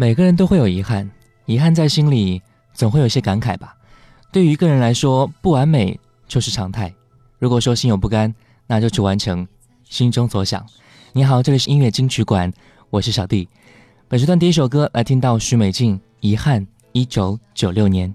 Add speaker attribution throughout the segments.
Speaker 1: 每个人都会有遗憾，遗憾在心里总会有些感慨吧。对于一个人来说，不完美就是常态。如果说心有不甘，那就去完成心中所想。你好，这里是音乐金曲馆，我是小弟。本时段第一首歌来听到许美静《遗憾》，一九九六年。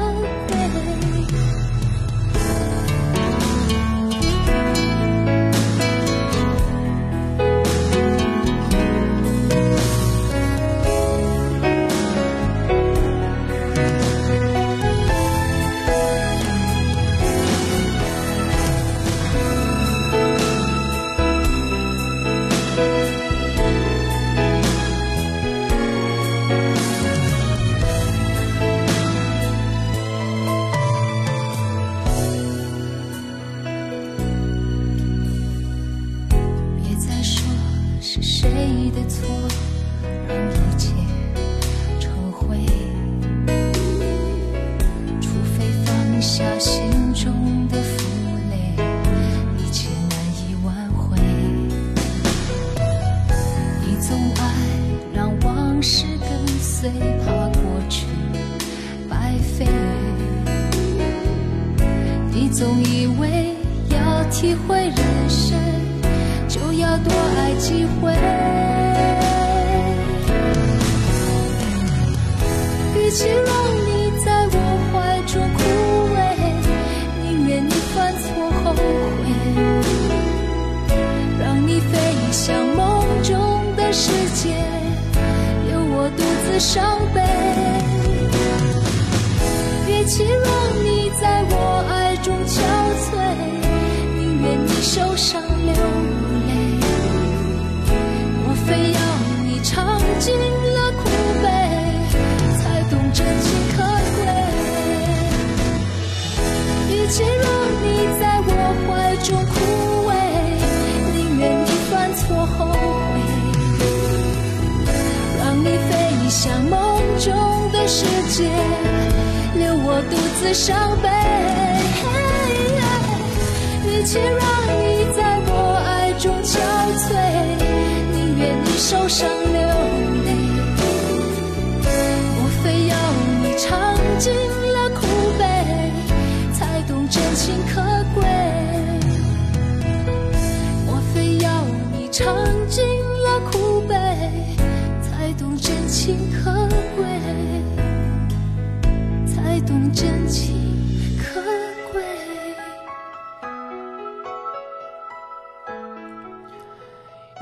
Speaker 2: 伤悲。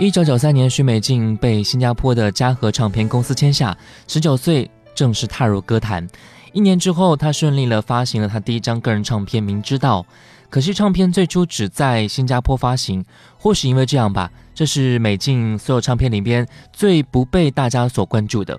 Speaker 1: 一九九三年，许美静被新加坡的嘉禾唱片公司签下，十九岁正式踏入歌坛。一年之后，她顺利了发行了她第一张个人唱片《明知道》，可惜唱片最初只在新加坡发行。或许因为这样吧，这是美静所有唱片里边最不被大家所关注的。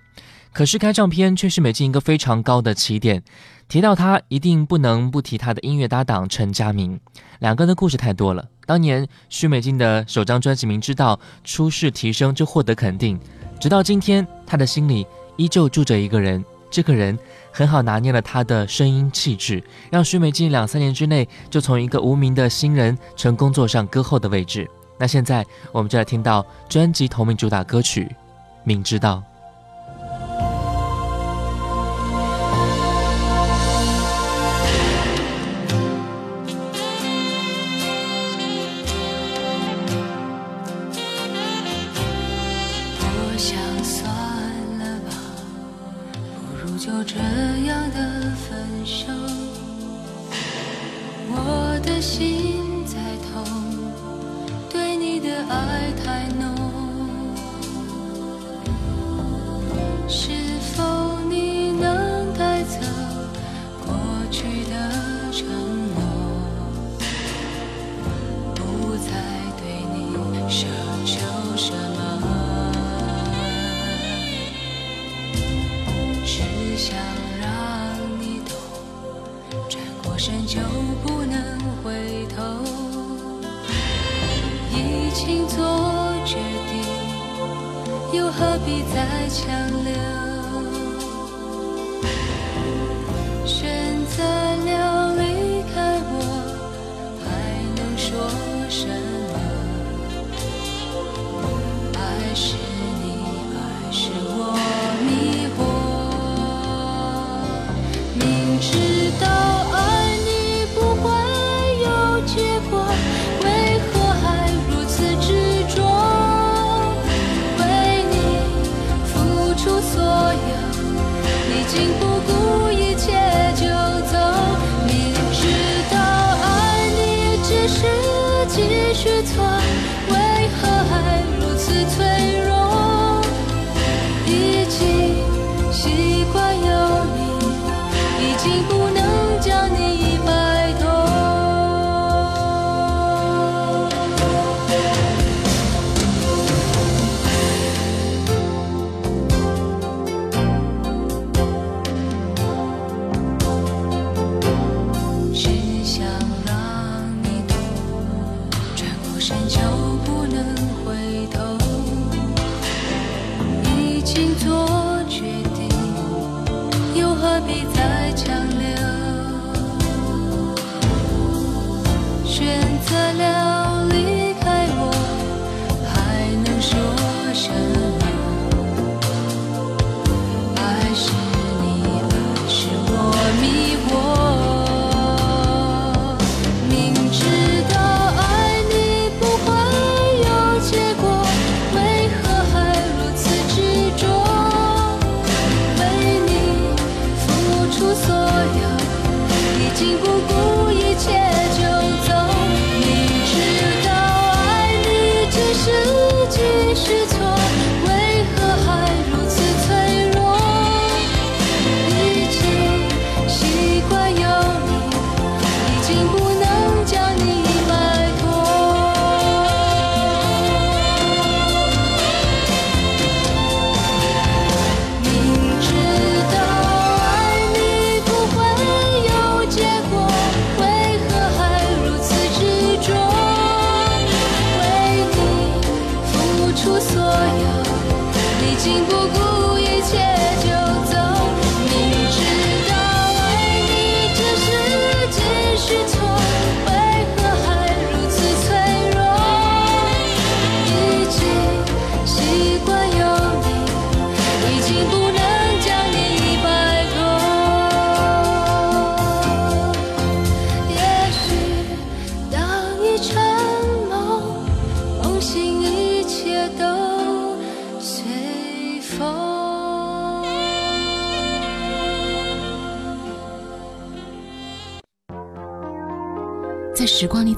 Speaker 1: 可是，开唱片却是美静一个非常高的起点。提到他，一定不能不提他的音乐搭档陈佳明，两个人的故事太多了。当年许美静的首张专辑《明知道》，初试提升就获得肯定，直到今天，他的心里依旧住着一个人。这个人很好拿捏了他的声音气质，让许美静两三年之内就从一个无名的新人成功坐上歌后的位置。那现在，我们就来听到专辑同名主打歌曲《明知道》。
Speaker 2: 的心。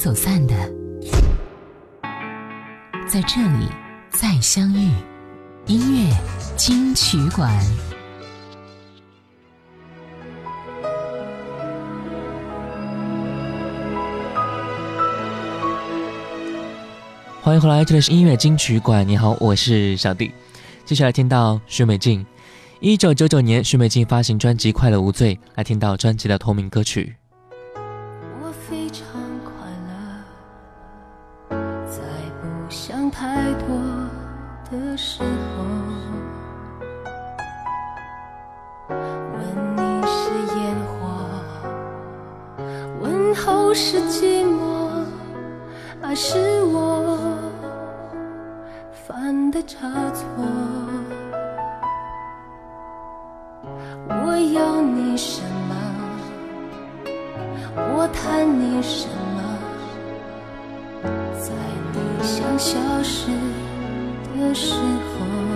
Speaker 2: 走散的，在这里再相遇。音乐金曲馆，
Speaker 1: 欢迎回来，这里是音乐金曲馆。你好，我是小弟。接下来听到徐美静，一九九九年徐美静发行专辑《快乐无罪》，来听到专辑的同名歌曲。
Speaker 2: 不是寂寞，而是我犯的差错。我要你什么？我贪你什么？在你想消失的时候。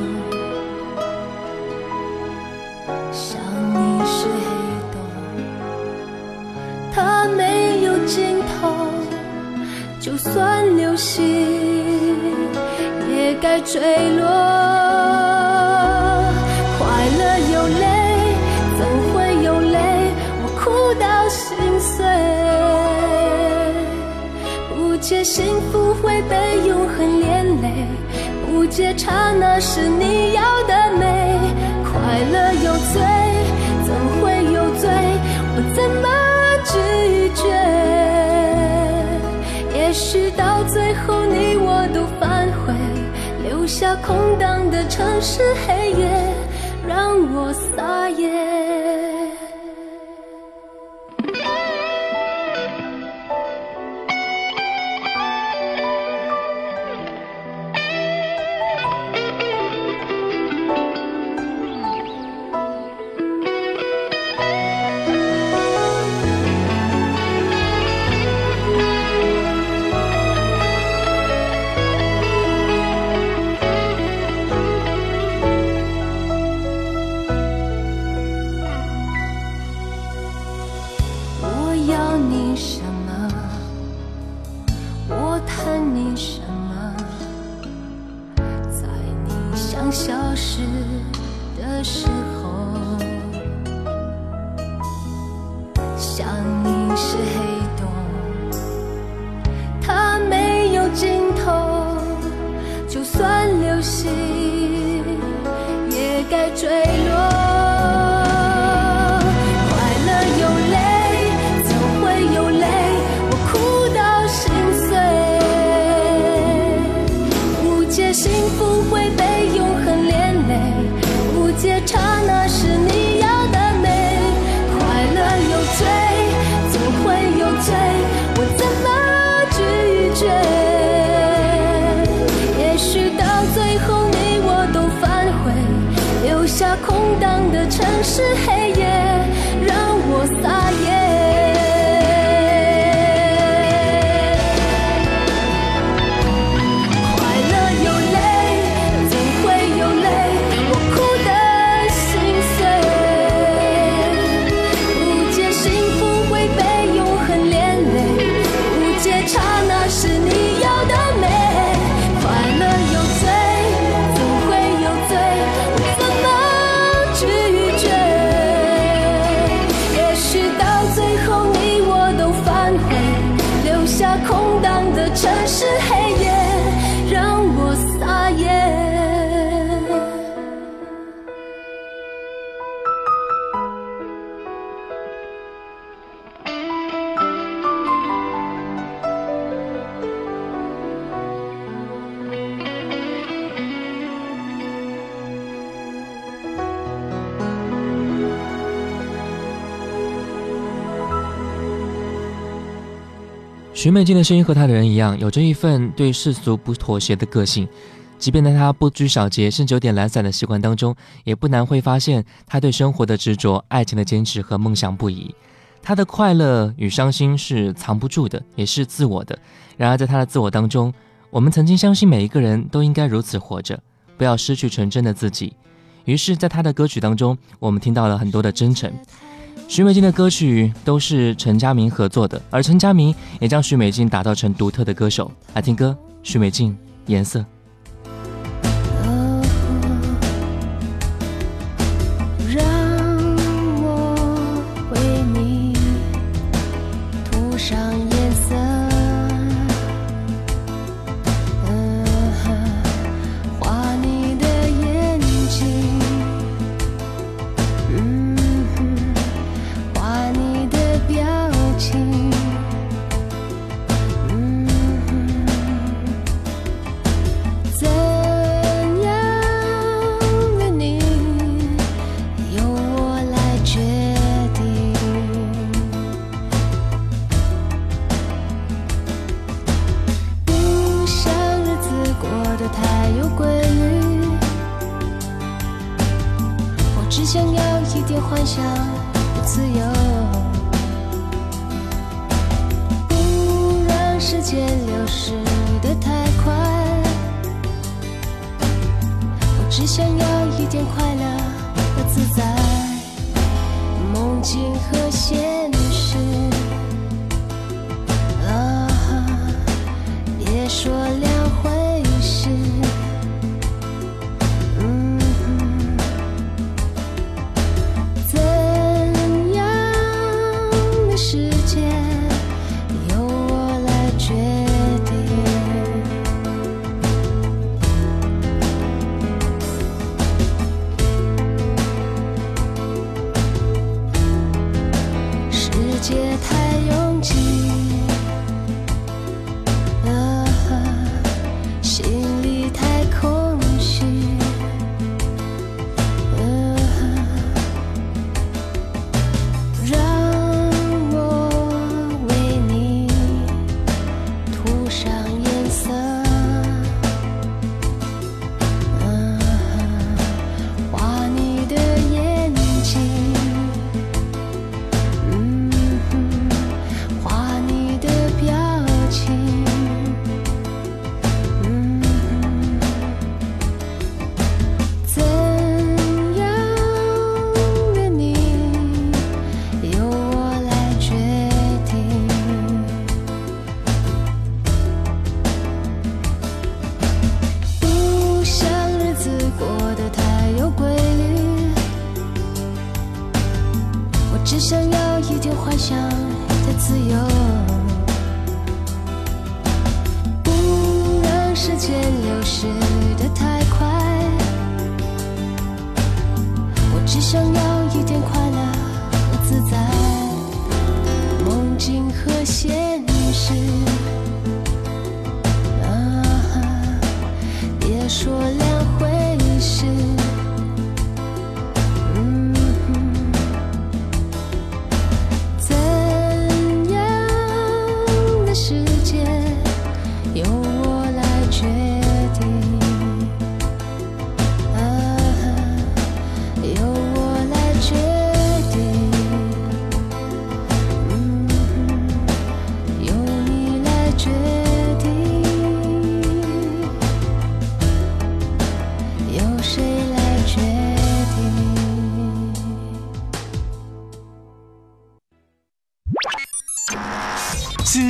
Speaker 2: 坠落，快乐有泪，总会有泪？我哭到心碎，不解幸福会被永恒连累，不解刹那是你。留下空荡的城市，黑夜让我撒野。样的城市黑。
Speaker 1: 徐美静的声音和她的人一样，有着一份对世俗不妥协的个性。即便在她不拘小节甚至有点懒散的习惯当中，也不难会发现她对生活的执着、爱情的坚持和梦想不已。她的快乐与伤心是藏不住的，也是自我的。然而，在她的自我当中，我们曾经相信每一个人都应该如此活着，不要失去纯真的自己。于是，在她的歌曲当中，我们听到了很多的真诚。徐美静的歌曲都是陈佳明合作的，而陈佳明也将徐美静打造成独特的歌手。来听歌，徐美静，颜色。
Speaker 2: 说。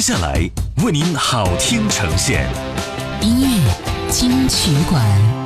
Speaker 3: 下来为您好听呈现，
Speaker 4: 音乐金曲馆。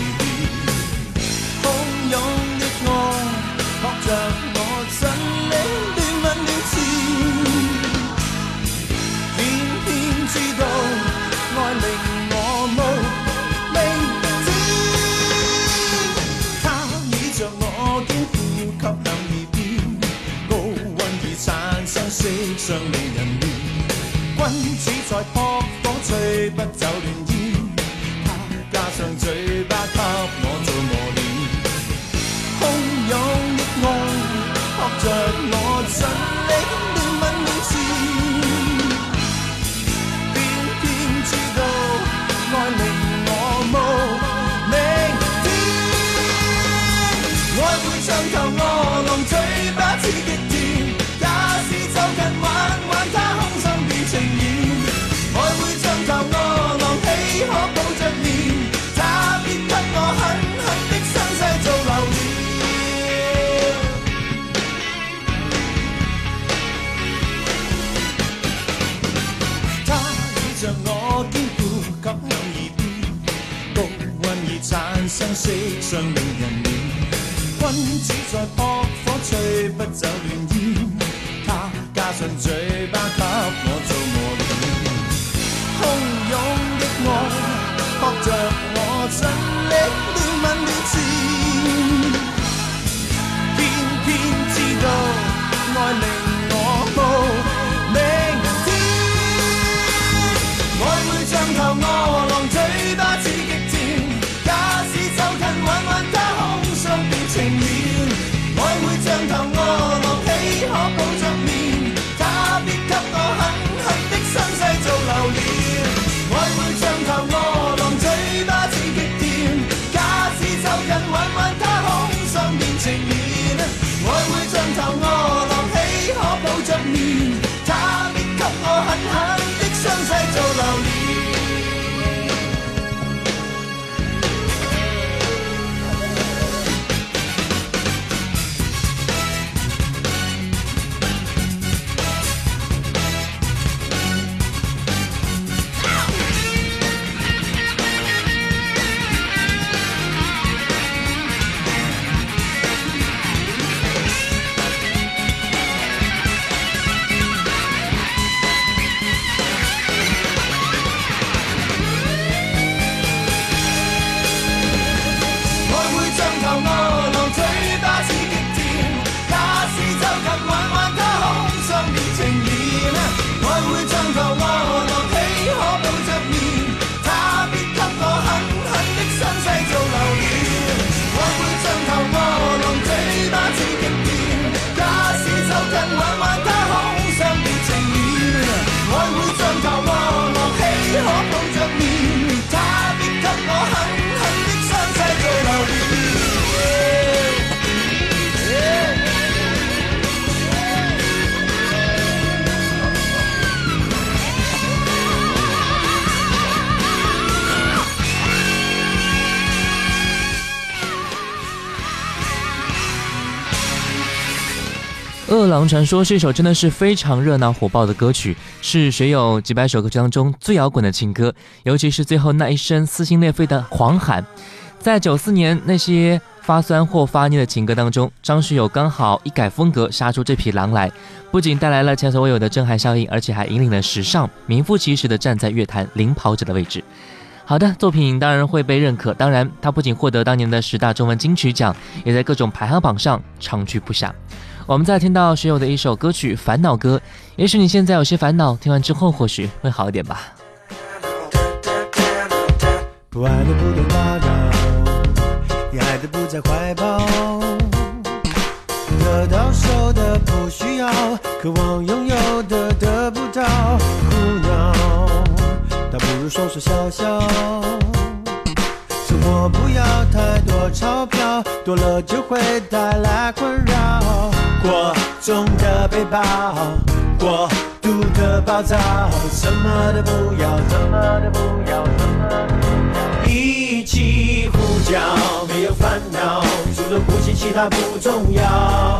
Speaker 5: 相识，相
Speaker 4: 恋。《狼
Speaker 1: 传说》是一首真的是非常热闹火爆的歌曲，是学友几百首歌曲当中最摇滚的情歌，尤其是最后那一声撕心裂肺的狂喊，在九四年那些发酸或发腻的情歌当中，张学友刚好一改风格杀出这匹狼来，不仅带来了前所未有的震撼效应，而且还引领了时尚，名副其实的站在乐坛领跑者的位置。好的作品当然会被认可，当然他不仅获得当年的十大中文金曲奖，也在各种排行榜上长居不下。我们在听到学友的一首歌曲《烦恼歌》，也许你现在有些烦恼，听完之后或许会好一点吧。
Speaker 6: 得不打扰，爱不在怀抱，得到手的不需要，渴望拥有的得不到，苦恼，倒不如说说笑笑。生活不要太多钞票，多了就会带来困扰。过重的背包，过度的暴躁，什么都不要，什么都不要，什么都不要。一起呼叫，没有烦恼，除了呼吸，其他不重要。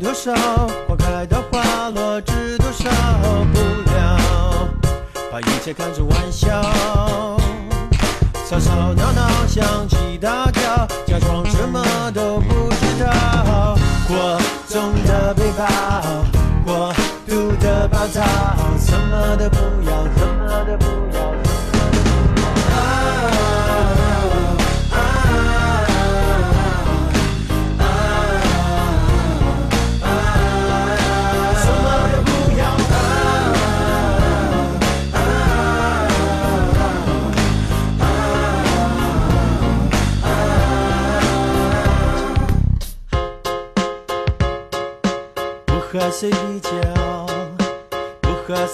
Speaker 6: 多少花开的花落，知多少不了，把一切看成玩笑，吵吵闹闹，响起大叫，假装什么都不知道。过重的背包，过度的霸道，什么都不要。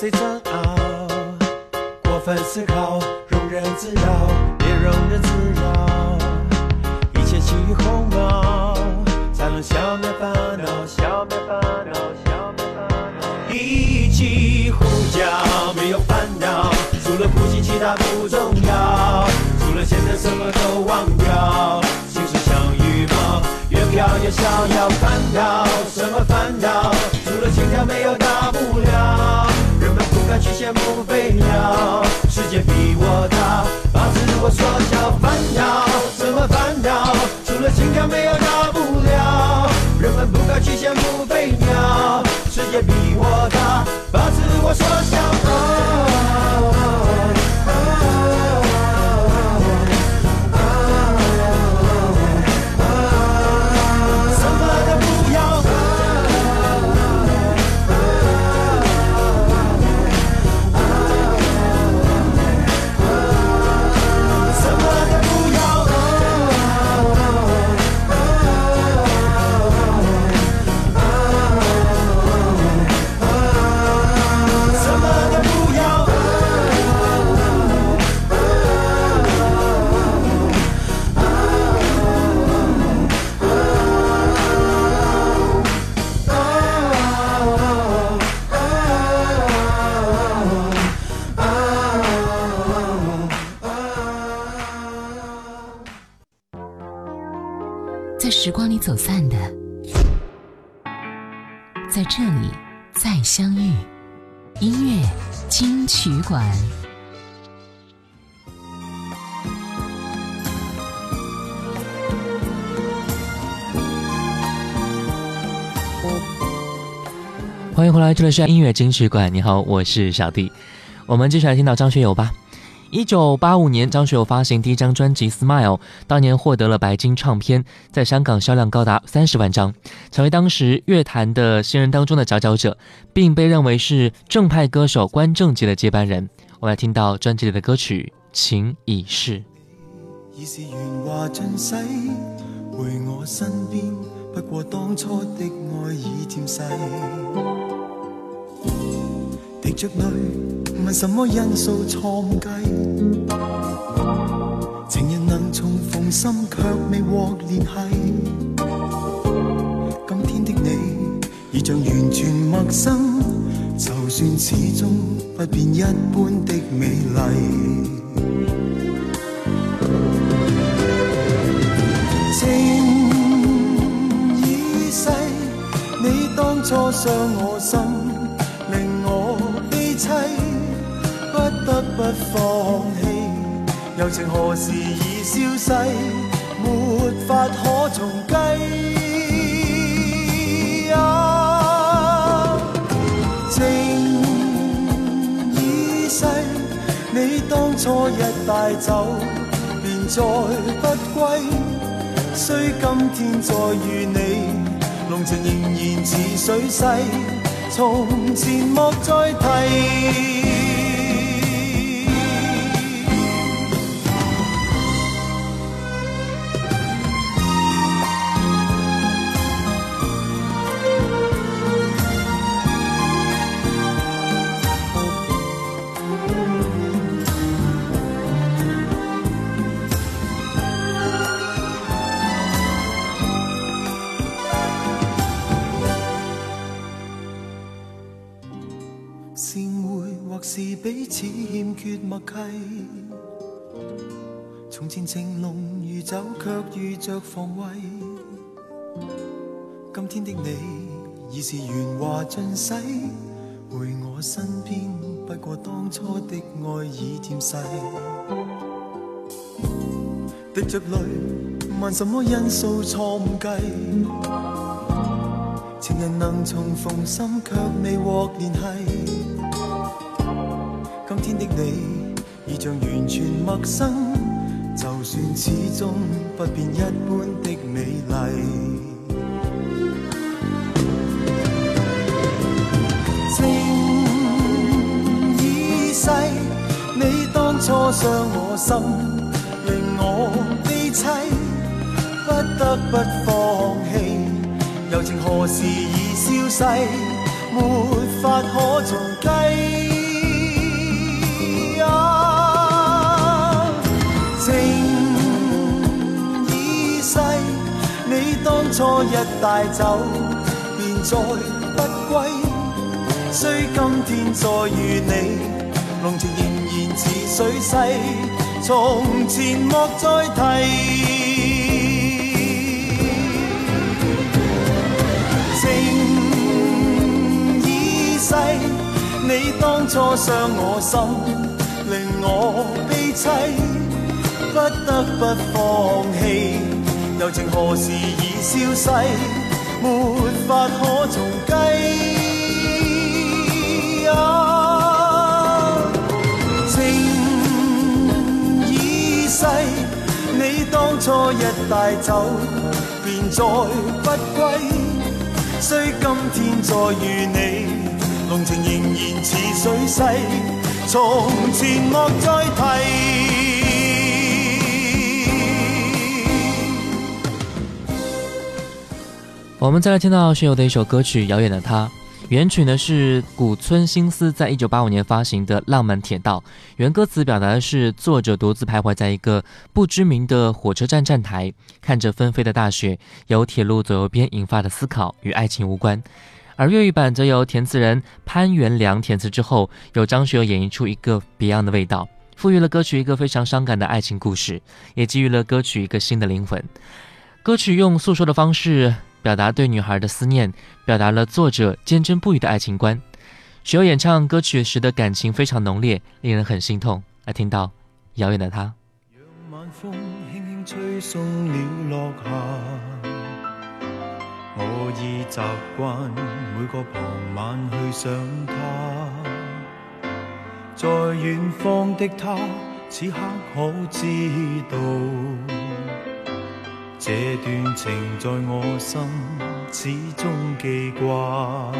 Speaker 6: 最煎熬，过分思考，庸人自扰，别庸人自扰。一切轻与鸿毛，才能消灭烦恼。
Speaker 4: 一起呼叫，没有烦恼，除了呼吸其他不重要，除了现在什么都忘掉。心事像羽毛，越飘越逍遥。我缩小烦恼，什么烦恼？除了心跳，没有大不了。人们不该去羡慕飞鸟，世界比我大，把自我缩小。
Speaker 7: 时光里走散的，在这里再相遇。音乐金曲馆，
Speaker 1: 欢迎回来，这里是音乐金曲馆。你好，我是小弟，我们继续来听到张学友吧。一九八五年，张学友发行第一张专辑《Smile》，当年获得了白金唱片，在香港销量高达三十万张，成为当时乐坛的新人当中的佼佼者，并被认为是正派歌手关正杰的接班人。我们来听到专辑里的歌曲《情已逝》。
Speaker 4: 滴着泪，问什么因素错误计？情人能重逢心却未获联系。今天的你已像完全陌生，就算始终不变一般的美丽。情已逝，你当初伤我心。不放弃，柔情何时已消逝，没法可重计啊。情已逝，你当初一带走，便再不归。虽今天再遇你，浓情仍然似水逝，从前莫再提。彼此欠缺默契，从前情浓如酒，却遇着防卫。今天的你已是圆滑尽洗，回我身边，不过当初的爱已渐逝。滴着泪，问什么因素错计？情人能重逢，心却未获联系。今天的你，已像完全陌生。就算始终不变一般的美丽，情已逝，你当初伤我心，令我悲凄，不得不放弃。柔情何时已消逝，没法可重。初一带走，便再不归。虽今天再遇你，浓情仍然似水逝，从前莫再提。情已逝，你当初伤我心，令我悲凄，不得不放弃。柔情何时已消逝，没法可重计。情已逝，你当初一带走便再不归。虽今天再遇你，浓情仍然似水逝，从前莫再提。
Speaker 1: 我们再来听到学友的一首歌曲《遥远的她》，原曲呢是谷村新司在一九八五年发行的《浪漫铁道》，原歌词表达的是作者独自徘徊在一个不知名的火车站站台，看着纷飞的大雪，由铁路左右边引发的思考与爱情无关。而粤语版则由填词人潘源良填词之后，由张学友演绎出一个别样的味道，赋予了歌曲一个非常伤感的爱情故事，也给予了歌曲一个新的灵魂。歌曲用诉说的方式。表达对女孩的思念表达了作者坚贞不渝的爱情观许巍演唱歌曲时的感情非常浓烈令人很心痛而听到遥远的她
Speaker 4: 让晚风轻轻吹送了落霞我已习惯每个傍晚去想她在远方的她此刻可知道这段情在我心始终记挂，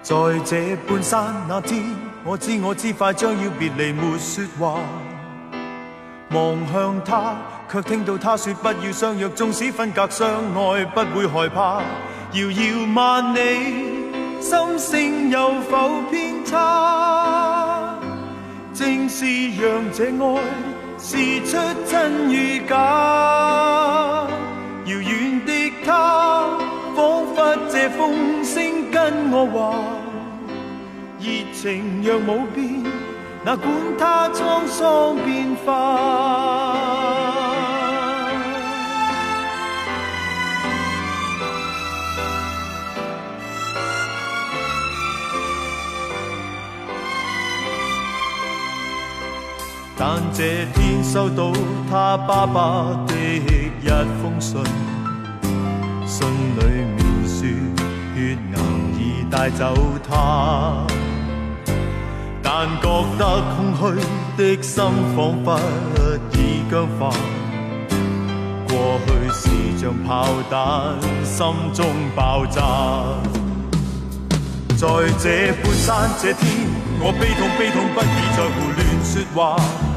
Speaker 4: 在这半山那天，我知我知快将要别离，没说话。望向他，却听到他说不要相约，纵使分隔，相爱不会害怕。遥遥万里，心声有否偏差？正是让这爱。试出真与假，遥远的他，仿佛借风声跟我话，热情若冇变，哪管他沧桑变化。但这天收到他爸爸的一封信，信里面说血癌已带走他，但觉得空虚的心仿佛已僵化，过去是像炮弹，心中爆炸。在这半山这天，我悲痛悲痛不已，在胡乱说话。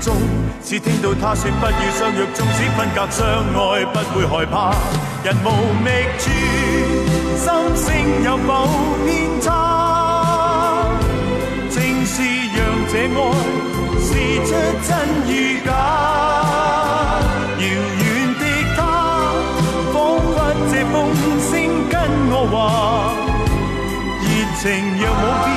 Speaker 4: 中，只聽到他說不要相約，纵使分隔相愛不會害怕。人無觅處，心聲有否偏差？正是讓這愛試出真與假。遙遠的他，彷佛這風聲跟我話，熱情无变。